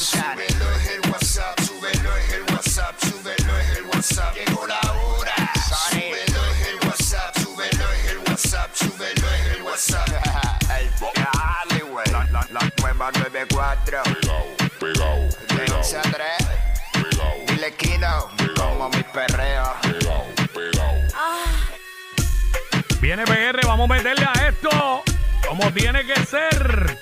hora. Súbelo es el WhatsApp, súbelo es el WhatsApp, súbelo es el WhatsApp. Llegó la hora. Súbelo es el WhatsApp, súbelo es el WhatsApp, súbelo es el WhatsApp. Dale, güey. La, la, la nueva 94. Pegao, De 11 a 3. Dile Kino. Como mi perreo. Viene PR, vamos a meterle a esto como tiene que ser.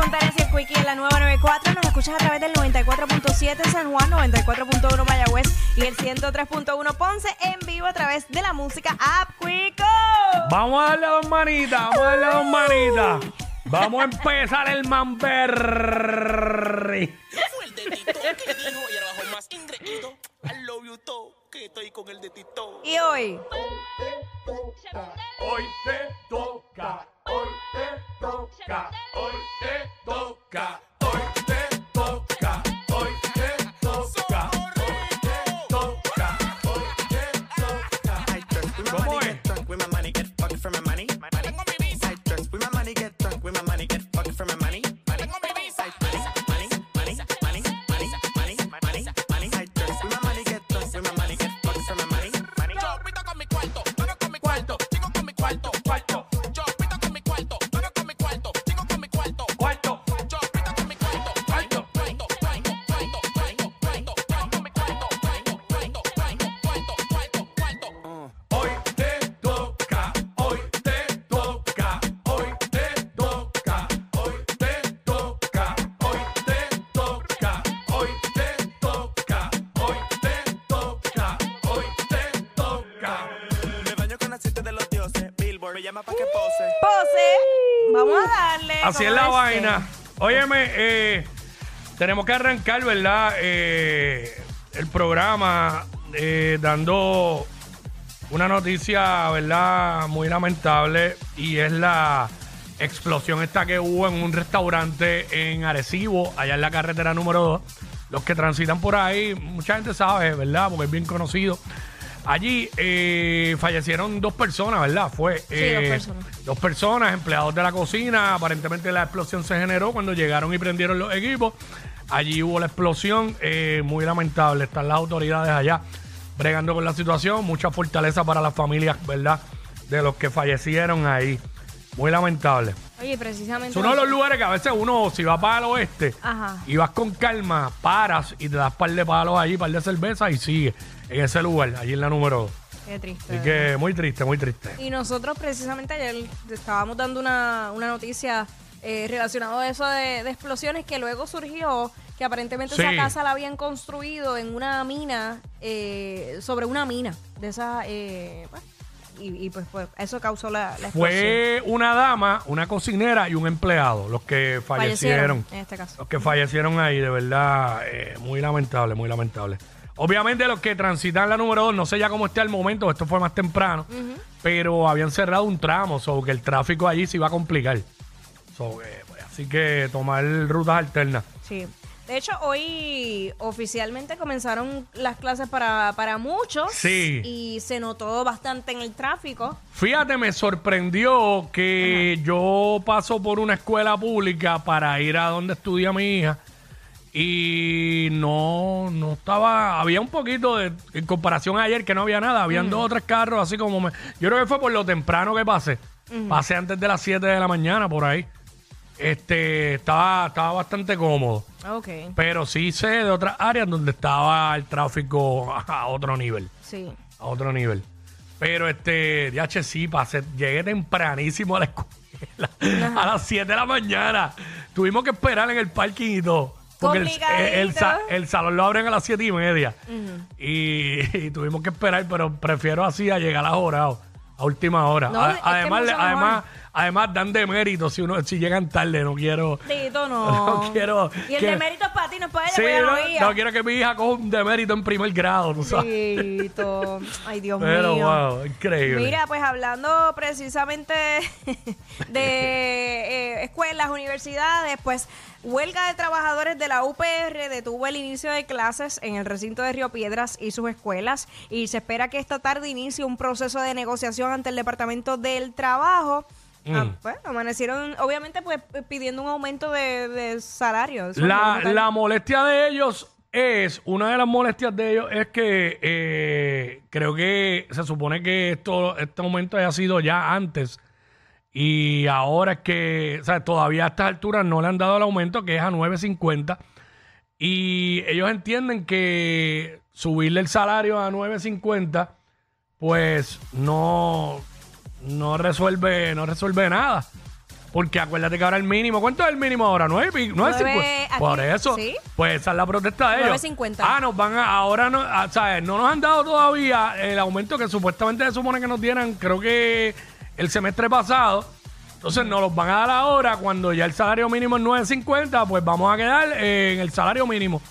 Fontanes y el Quickie en la nueva 94. Nos escuchas a través del 94.7 San Juan, 94.1 Mayagüez y el 103.1 Ponce en vivo a través de la música App Quico. Vamos a darle dos manitas, vamos a darle dos manitas. Vamos a empezar el mamberri. Fue el de Tito que dijo y abajo más ingreído. I love you todo, que estoy con el de Tito. Y hoy, Hoy te toca, hoy te toca, hoy te toca, llama pa' que pose. pose. Vamos a darle. Así es la este. vaina. Óyeme, eh, tenemos que arrancar, ¿verdad? Eh, el programa eh, dando una noticia, ¿verdad? Muy lamentable y es la explosión esta que hubo en un restaurante en Arecibo, allá en la carretera número 2. Los que transitan por ahí, mucha gente sabe, ¿verdad? Porque es bien conocido. Allí eh, fallecieron dos personas, ¿verdad? Fue dos eh, personas. dos personas, empleados de la cocina. Aparentemente la explosión se generó cuando llegaron y prendieron los equipos. Allí hubo la explosión, eh, muy lamentable. Están las autoridades allá bregando con la situación. Mucha fortaleza para las familias, ¿verdad? De los que fallecieron ahí. Muy lamentable. Oye, precisamente. Es uno de los lugares que a veces uno, si va para el oeste Ajá. y vas con calma, paras y te das par de palos allí, par de cerveza y sigue en ese lugar, allí en la número 2. Qué triste. Así que muy triste, muy triste. Y nosotros precisamente ayer estábamos dando una, una noticia eh, relacionada a eso de, de explosiones que luego surgió que aparentemente Sí. esa casa la habían construido en una mina, eh, sobre una mina de esa... eh, y, y, pues, pues, eso causó la, la. Fue una dama, una cocinera y un empleado los que fallecieron. en este caso. Los que fallecieron ahí, de verdad, eh, muy lamentable, muy lamentable. Obviamente los que transitan la número 2, no sé ya cómo esté al momento, esto fue más temprano, pero habían cerrado un tramo, so que el tráfico allí se iba a complicar. So, eh, pues, así que tomar rutas alternas. Sí. De hecho, hoy oficialmente comenzaron las clases para, para muchos. Sí. Y se notó bastante en el tráfico. Fíjate, me sorprendió que yo paso por una escuela pública para ir a donde estudia mi hija y no, no estaba, había un poquito de, en comparación a ayer que no había nada, habían dos o tres carros así como, me- yo creo que fue por lo temprano que pasé, pasé antes de las 7 de la mañana por ahí, este, estaba, estaba bastante cómodo, Ok, pero sí sé de otras áreas donde estaba el tráfico a otro nivel, sí. a otro nivel, pero este, DH sí, pasé, llegué tempranísimo a la escuela, a las 7 de la mañana, tuvimos que esperar en el parking y todo. Porque el, el sa- Complicadito. el salón lo abren a las siete y media. y, y tuvimos que esperar, pero prefiero así a llegar a jorado, a última hora. No, A- es que además, le- además, además dan de mérito si uno si llegan tarde, no quiero. Tito, no. No quiero Y el que- demérito es para ti, no es para ella, Sí, porque ella no, quiero que mi hija coja un demérito en primer grado, tú sabes. Tito. Ay, Dios Pero mío. wow, increíble. Mira, pues hablando precisamente de eh, escuelas, universidades, pues huelga de trabajadores de la UPR detuvo el inicio de clases en el recinto de Río Piedras y sus escuelas y se espera que esta tarde inicie un proceso de negociación ante el Departamento del Trabajo. Ah, Mm. pues, amanecieron, obviamente, pues pidiendo un aumento de, de salario. de sueldo La, la molestia de ellos es, una de las molestias de ellos es que eh, creo que se supone que esto, este aumento haya sido ya antes y ahora es que, o sea, todavía a estas alturas no le han dado el aumento que es a 9.50 y ellos entienden que subirle el salario a 9.50 pues no, no resuelve, no resuelve nada. Porque acuérdate que ahora el mínimo, ¿cuánto es el mínimo ahora? ¿Nueve? pi- nueve Nueve, cincuenta? aquí, Por eso, sí. pues esa es la protesta de ellos. 9.50. Ah, nos van a, ahora no, ah, ¿sabes? No nos han dado todavía el aumento que supuestamente se supone que nos dieran, creo que el semestre pasado. Entonces nos los van a dar ahora cuando ya el salario mínimo es 9.50, pues vamos a quedar eh, en el salario mínimo.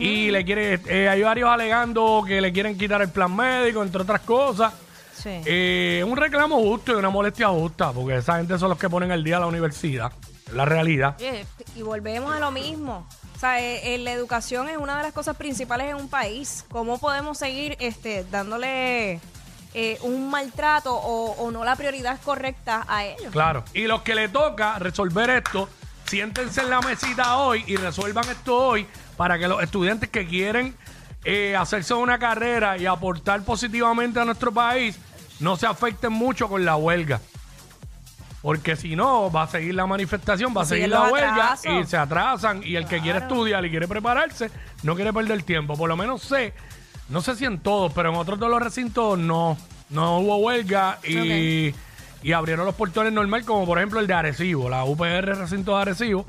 Y le quiere, eh, hay varios alegando que le quieren quitar el plan médico, entre otras cosas. Sí. Eh, un reclamo justo y una molestia justa, porque esa gente son los que ponen el día a la universidad. La realidad. Oye, y volvemos a lo mismo. O sea, eh, eh, la educación es una de las cosas principales en un país. ¿Cómo podemos seguir este, dándole eh, un maltrato o, o no la prioridad correcta a ellos? Claro. Y los que le toca resolver esto, siéntense en la mesita hoy y resuelvan esto hoy para que los estudiantes que quieren eh, hacerse una carrera y aportar positivamente a nuestro país no se afecten mucho con la huelga. Porque si no, va a seguir la manifestación, va a Y seguir la huelga y se atrasan. Y el que quiere estudiar y quiere prepararse, no quiere perder tiempo. Por lo menos sé, no sé si en todos, pero en otros de los recintos no, no hubo huelga y, y abrieron los portones normal, como por ejemplo el de Arecibo, la UPR recinto de Arecibo.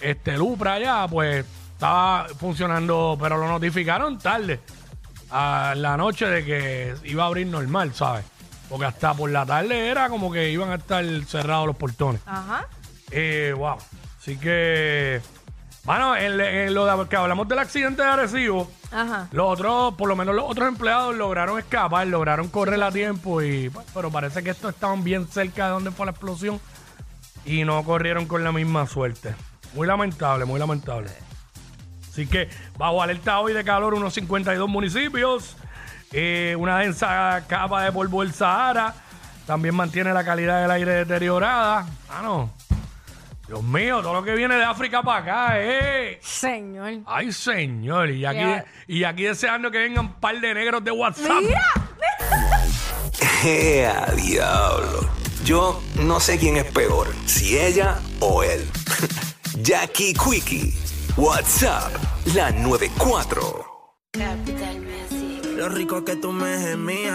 Este, el UPRA allá, pues estaba funcionando, pero lo notificaron tarde, a la noche de que iba a abrir normal, ¿sabes? Porque hasta por la tarde era como que iban a estar cerrados los portones. Ajá. Eh, wow. Así que, bueno, en, en lo de, que hablamos del accidente de Arecibo, Ajá. los otros, por lo menos los otros empleados lograron escapar, lograron correr a tiempo, y, pero parece que estos estaban bien cerca de donde fue la explosión y no corrieron con la misma suerte. Muy lamentable, muy lamentable. Así que bajo alerta hoy de calor unos 52 municipios, eh, una densa capa de polvo del Sahara, también mantiene la calidad del aire deteriorada. Ah, no. Dios mío, todo lo que viene de África para acá, eh. Señor. Ay, señor, y aquí, y aquí deseando que vengan un par de negros de WhatsApp. ¡Ea, diablo! Yo no sé quién es peor, si ella o él. Jackie Quickie, WhatsApp, la 94. Lo rico que tú me gemías.